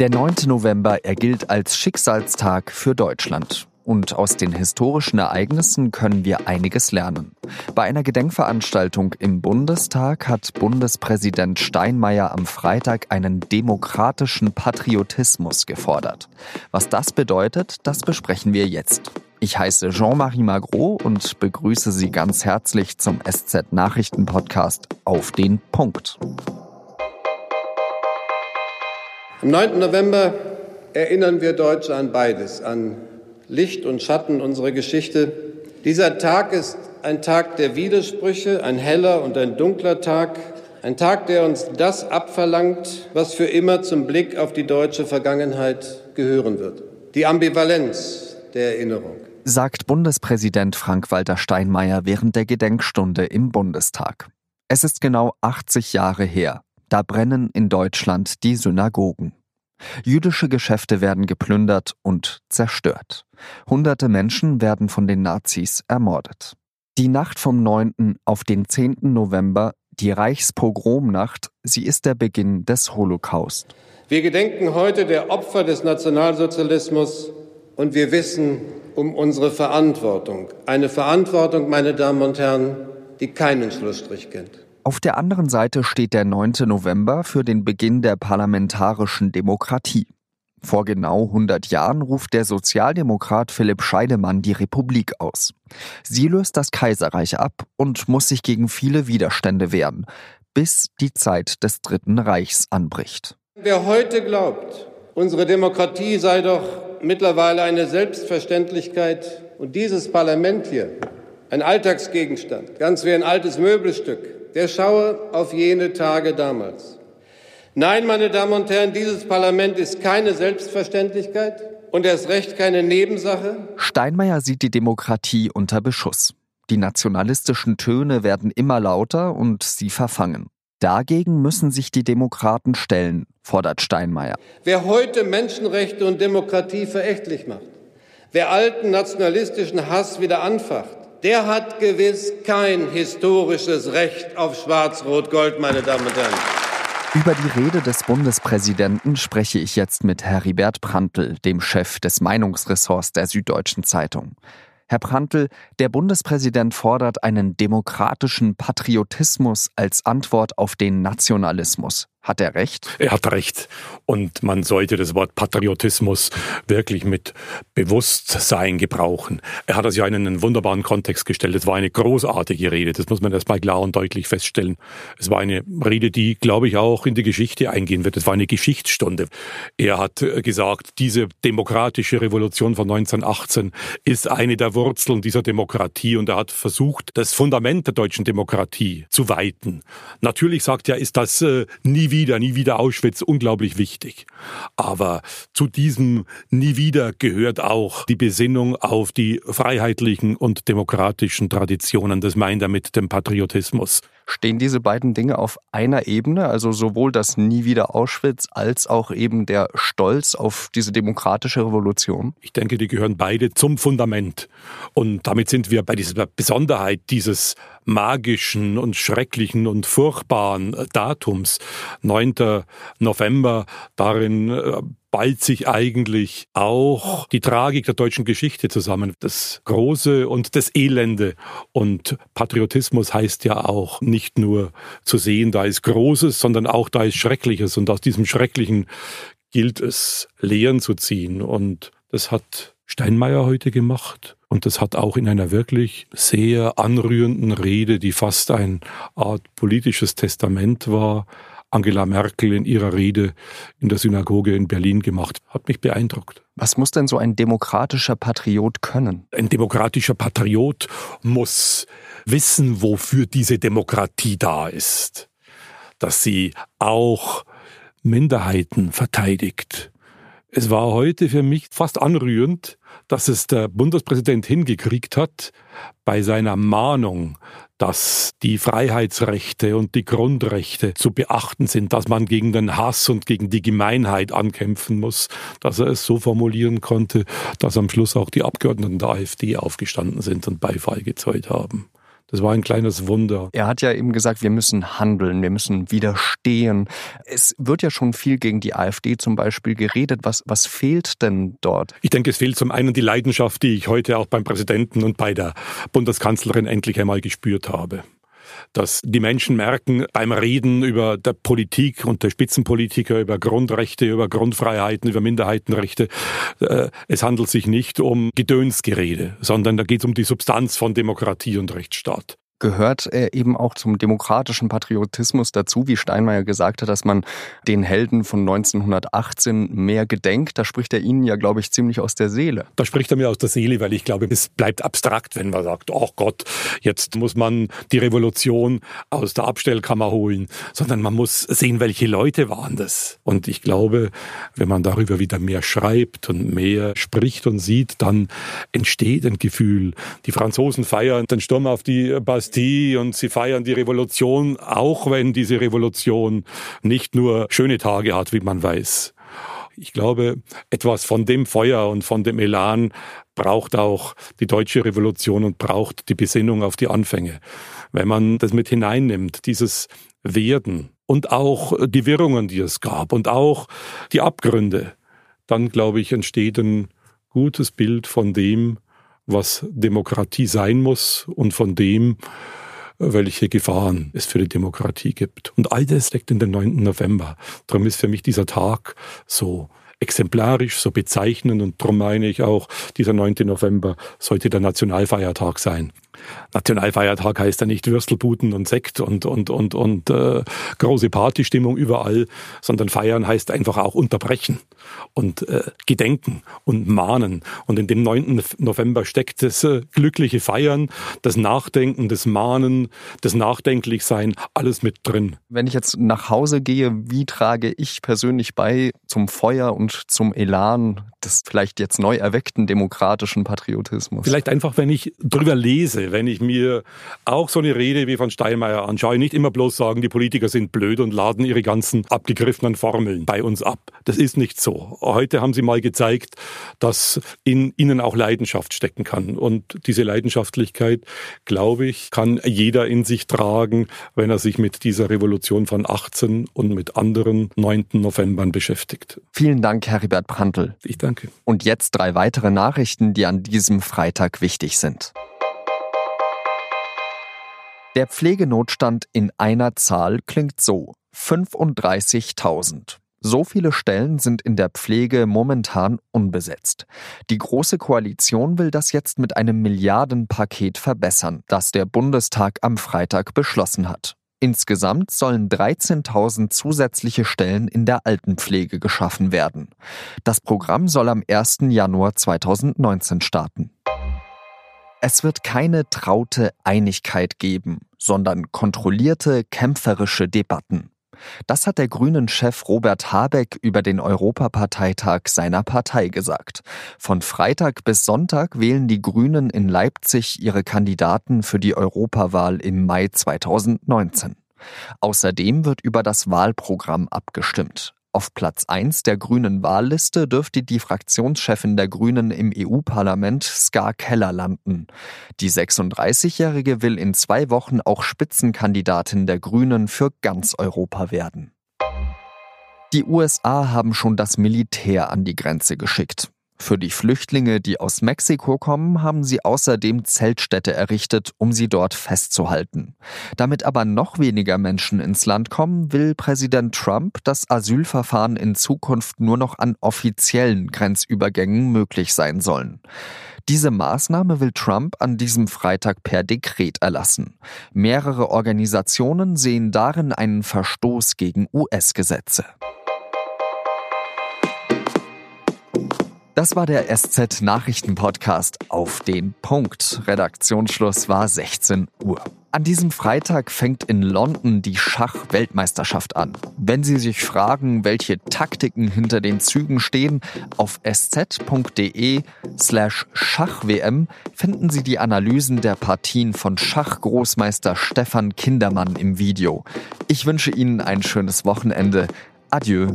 Der 9. November, er gilt als Schicksalstag für Deutschland. Und aus den historischen Ereignissen können wir einiges lernen. Bei einer Gedenkveranstaltung im Bundestag hat Bundespräsident Steinmeier am Freitag einen demokratischen Patriotismus gefordert. Was das bedeutet, das besprechen wir jetzt. Ich heiße Jean-Marie Magro und begrüße Sie ganz herzlich zum SZ Nachrichten Podcast auf den Punkt. Am 9. November erinnern wir Deutsche an beides, an Licht und Schatten unserer Geschichte. Dieser Tag ist ein Tag der Widersprüche, ein heller und ein dunkler Tag, ein Tag, der uns das abverlangt, was für immer zum Blick auf die deutsche Vergangenheit gehören wird. Die Ambivalenz der Erinnerung. Sagt Bundespräsident Frank-Walter Steinmeier während der Gedenkstunde im Bundestag. Es ist genau 80 Jahre her, da brennen in Deutschland die Synagogen. Jüdische Geschäfte werden geplündert und zerstört. Hunderte Menschen werden von den Nazis ermordet. Die Nacht vom 9. auf den 10. November, die Reichspogromnacht, sie ist der Beginn des Holocaust. Wir gedenken heute der Opfer des Nationalsozialismus und wir wissen um unsere Verantwortung. Eine Verantwortung, meine Damen und Herren, die keinen Schlussstrich kennt. Auf der anderen Seite steht der 9. November für den Beginn der parlamentarischen Demokratie. Vor genau 100 Jahren ruft der Sozialdemokrat Philipp Scheidemann die Republik aus. Sie löst das Kaiserreich ab und muss sich gegen viele Widerstände wehren, bis die Zeit des Dritten Reichs anbricht. Wer heute glaubt, unsere Demokratie sei doch mittlerweile eine Selbstverständlichkeit und dieses Parlament hier ein Alltagsgegenstand, ganz wie ein altes Möbelstück, der schaue auf jene Tage damals. Nein, meine Damen und Herren, dieses Parlament ist keine Selbstverständlichkeit und erst recht keine Nebensache. Steinmeier sieht die Demokratie unter Beschuss. Die nationalistischen Töne werden immer lauter und sie verfangen. Dagegen müssen sich die Demokraten stellen, fordert Steinmeier. Wer heute Menschenrechte und Demokratie verächtlich macht, wer alten nationalistischen Hass wieder anfacht, der hat gewiss kein historisches Recht auf Schwarz-Rot-Gold, meine Damen und Herren. Über die Rede des Bundespräsidenten spreche ich jetzt mit Heribert Prantl, dem Chef des Meinungsressorts der Süddeutschen Zeitung. Herr Prantl, der Bundespräsident fordert einen demokratischen Patriotismus als Antwort auf den Nationalismus. Hat er recht? Er hat recht. Und man sollte das Wort Patriotismus wirklich mit Bewusstsein gebrauchen. Er hat das ja in einen wunderbaren Kontext gestellt. Es war eine großartige Rede. Das muss man erstmal klar und deutlich feststellen. Es war eine Rede, die, glaube ich, auch in die Geschichte eingehen wird. Es war eine Geschichtsstunde. Er hat gesagt, diese demokratische Revolution von 1918 ist eine der Wurzeln dieser Demokratie und er hat versucht, das Fundament der deutschen Demokratie zu weiten. Natürlich sagt er, ist das äh, nie nie wieder, nie wieder Auschwitz, unglaublich wichtig. Aber zu diesem nie wieder gehört auch die Besinnung auf die freiheitlichen und demokratischen Traditionen. Das meint er mit dem Patriotismus. Stehen diese beiden Dinge auf einer Ebene, also sowohl das Nie wieder Auschwitz als auch eben der Stolz auf diese demokratische Revolution? Ich denke, die gehören beide zum Fundament. Und damit sind wir bei dieser Besonderheit dieses magischen und schrecklichen und furchtbaren Datums, 9. November, darin äh, ballt sich eigentlich auch die Tragik der deutschen Geschichte zusammen. Das Große und das Elende. Und Patriotismus heißt ja auch nicht nur zu sehen, da ist Großes, sondern auch da ist Schreckliches. Und aus diesem Schrecklichen gilt es, Lehren zu ziehen. Und das hat Steinmeier heute gemacht. Und das hat auch in einer wirklich sehr anrührenden Rede, die fast eine Art politisches Testament war, Angela Merkel in ihrer Rede in der Synagoge in Berlin gemacht. Hat mich beeindruckt. Was muss denn so ein demokratischer Patriot können? Ein demokratischer Patriot muss wissen, wofür diese Demokratie da ist. Dass sie auch Minderheiten verteidigt. Es war heute für mich fast anrührend, dass es der Bundespräsident hingekriegt hat, bei seiner Mahnung, dass die Freiheitsrechte und die Grundrechte zu beachten sind, dass man gegen den Hass und gegen die Gemeinheit ankämpfen muss, dass er es so formulieren konnte, dass am Schluss auch die Abgeordneten der AfD aufgestanden sind und Beifall gezollt haben. Das war ein kleines Wunder. Er hat ja eben gesagt, wir müssen handeln, wir müssen widerstehen. Es wird ja schon viel gegen die AfD zum Beispiel geredet. Was, was fehlt denn dort? Ich denke, es fehlt zum einen die Leidenschaft, die ich heute auch beim Präsidenten und bei der Bundeskanzlerin endlich einmal gespürt habe dass die Menschen merken beim Reden über der Politik und der Spitzenpolitiker, über Grundrechte, über Grundfreiheiten, über Minderheitenrechte, äh, es handelt sich nicht um Gedönsgerede, sondern da geht es um die Substanz von Demokratie und Rechtsstaat gehört er eben auch zum demokratischen Patriotismus dazu, wie Steinmeier gesagt hat, dass man den Helden von 1918 mehr gedenkt. Da spricht er Ihnen ja, glaube ich, ziemlich aus der Seele. Da spricht er mir aus der Seele, weil ich glaube, es bleibt abstrakt, wenn man sagt, oh Gott, jetzt muss man die Revolution aus der Abstellkammer holen, sondern man muss sehen, welche Leute waren das. Und ich glaube, wenn man darüber wieder mehr schreibt und mehr spricht und sieht, dann entsteht ein Gefühl. Die Franzosen feiern den Sturm auf die Bastille Amnestie und sie feiern die Revolution, auch wenn diese Revolution nicht nur schöne Tage hat, wie man weiß. Ich glaube, etwas von dem Feuer und von dem Elan braucht auch die deutsche Revolution und braucht die Besinnung auf die Anfänge. Wenn man das mit hineinnimmt, dieses Werden und auch die Wirrungen, die es gab und auch die Abgründe, dann glaube ich, entsteht ein gutes Bild von dem, was Demokratie sein muss und von dem, welche Gefahren es für die Demokratie gibt. Und all das steckt in den 9. November. Darum ist für mich dieser Tag so exemplarisch, so bezeichnend und darum meine ich auch, dieser 9. November sollte der Nationalfeiertag sein. Nationalfeiertag heißt ja nicht Würstelbuten und Sekt und, und, und, und äh, große Partystimmung überall, sondern feiern heißt einfach auch unterbrechen und äh, gedenken und mahnen. Und in dem 9. November steckt das äh, glückliche Feiern, das Nachdenken, das Mahnen, das Nachdenklichsein, alles mit drin. Wenn ich jetzt nach Hause gehe, wie trage ich persönlich bei zum Feuer und zum Elan des vielleicht jetzt neu erweckten demokratischen Patriotismus? Vielleicht einfach, wenn ich drüber lese, wenn ich mir auch so eine Rede wie von Steinmeier anschaue, nicht immer bloß sagen, die Politiker sind blöd und laden ihre ganzen abgegriffenen Formeln bei uns ab. Das ist nicht so. Heute haben sie mal gezeigt, dass in ihnen auch Leidenschaft stecken kann. Und diese Leidenschaftlichkeit, glaube ich, kann jeder in sich tragen, wenn er sich mit dieser Revolution von 18 und mit anderen 9. Novembern beschäftigt. Vielen Dank, Heribert Prantl. Ich danke. Und jetzt drei weitere Nachrichten, die an diesem Freitag wichtig sind. Der Pflegenotstand in einer Zahl klingt so 35.000. So viele Stellen sind in der Pflege momentan unbesetzt. Die Große Koalition will das jetzt mit einem Milliardenpaket verbessern, das der Bundestag am Freitag beschlossen hat. Insgesamt sollen 13.000 zusätzliche Stellen in der Altenpflege geschaffen werden. Das Programm soll am 1. Januar 2019 starten. Es wird keine traute Einigkeit geben, sondern kontrollierte, kämpferische Debatten. Das hat der Grünen-Chef Robert Habeck über den Europaparteitag seiner Partei gesagt. Von Freitag bis Sonntag wählen die Grünen in Leipzig ihre Kandidaten für die Europawahl im Mai 2019. Außerdem wird über das Wahlprogramm abgestimmt. Auf Platz 1 der grünen Wahlliste dürfte die Fraktionschefin der Grünen im EU-Parlament Ska Keller landen. Die 36-Jährige will in zwei Wochen auch Spitzenkandidatin der Grünen für ganz Europa werden. Die USA haben schon das Militär an die Grenze geschickt. Für die Flüchtlinge, die aus Mexiko kommen, haben sie außerdem Zeltstädte errichtet, um sie dort festzuhalten. Damit aber noch weniger Menschen ins Land kommen, will Präsident Trump, dass Asylverfahren in Zukunft nur noch an offiziellen Grenzübergängen möglich sein sollen. Diese Maßnahme will Trump an diesem Freitag per Dekret erlassen. Mehrere Organisationen sehen darin einen Verstoß gegen US-Gesetze. Das war der SZ Nachrichten Podcast auf den Punkt. Redaktionsschluss war 16 Uhr. An diesem Freitag fängt in London die Schach-Weltmeisterschaft an. Wenn Sie sich fragen, welche Taktiken hinter den Zügen stehen, auf sz.de slash Schach-WM finden Sie die Analysen der Partien von Schachgroßmeister Stefan Kindermann im Video. Ich wünsche Ihnen ein schönes Wochenende. Adieu.